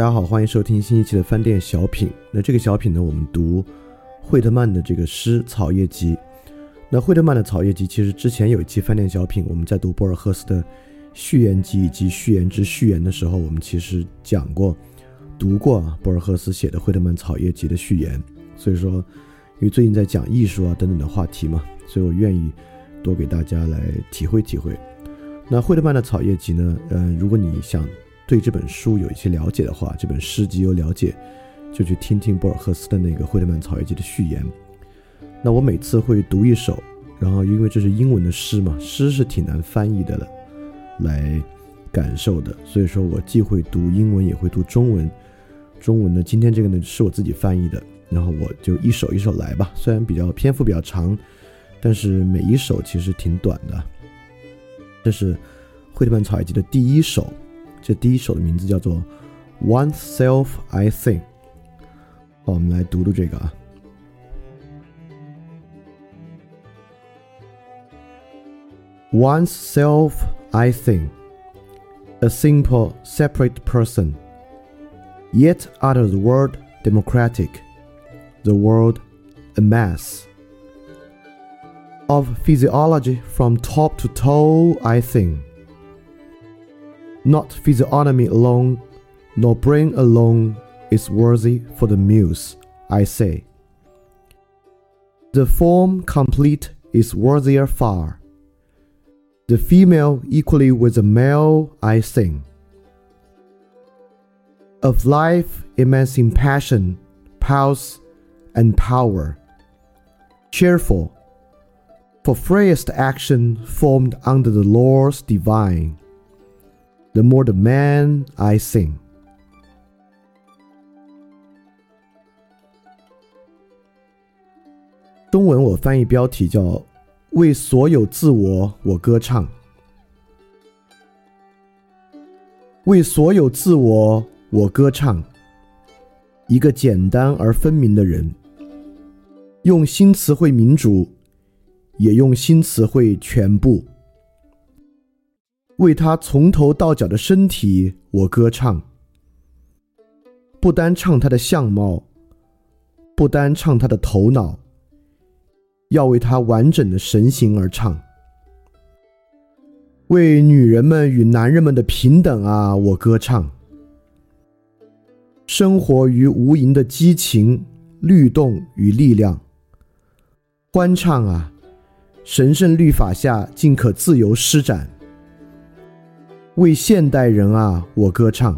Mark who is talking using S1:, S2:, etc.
S1: 大家好欢迎收听新一期的饭店小品。那这个小品呢我们读惠特曼的这个诗草叶集。那惠特曼的草叶集其实之前有一期饭店小品我们在读博尔赫斯的序言集以及序言之序言的时候我们其实讲过读过博尔赫斯写的惠特曼草叶集的序言。所以说，因为最近在讲艺术啊等等的话题嘛，所以我愿意多给大家来体会体会。那惠特曼的《草叶集》呢，嗯，如果你想对这本书有一些了解的话，这本诗集有了解，就去听听博尔赫斯的那个惠特曼《草叶集》的序言。那我每次会读一首，然后因为这是英文的诗嘛，诗是挺难翻译的了，来感受的。所以说我既会读英文，也会读中文。中文呢，今天这个呢是我自己翻译的，然后我就一首一首来吧。虽然比较篇幅比较长，但是每一首其实挺短的。这是惠特曼《草叶集》的第一首，这第一首的名字叫做《Oneself I Think》。好，我们来读读这个啊。Oneself, I think, a simple, separate person, yet out of the world democratic, the world a mass. Of physiology from top to toe, I think. Not physiognomy alone, nor brain alone is worthy for the muse, I say. The form complete is worthier far the female equally with the male, I sing. Of life, immense in passion, pulse, and power. Cheerful, for freest action formed under the laws divine. The more the man I sing. 中文我翻译标题叫为所有自我，我歌唱；为所有自我，我歌唱。一个简单而分明的人， 用新词汇民主，也用新词汇全部。为他从头到脚的身体，我歌唱。不单唱他的相貌，不单唱他的头脑。要为他完整的神形而唱，为女人们与男人们的平等啊，我歌唱。生活于无垠的激情、律动与力量，欢唱啊！神圣律法下尽可自由施展。为现代人啊，我歌唱。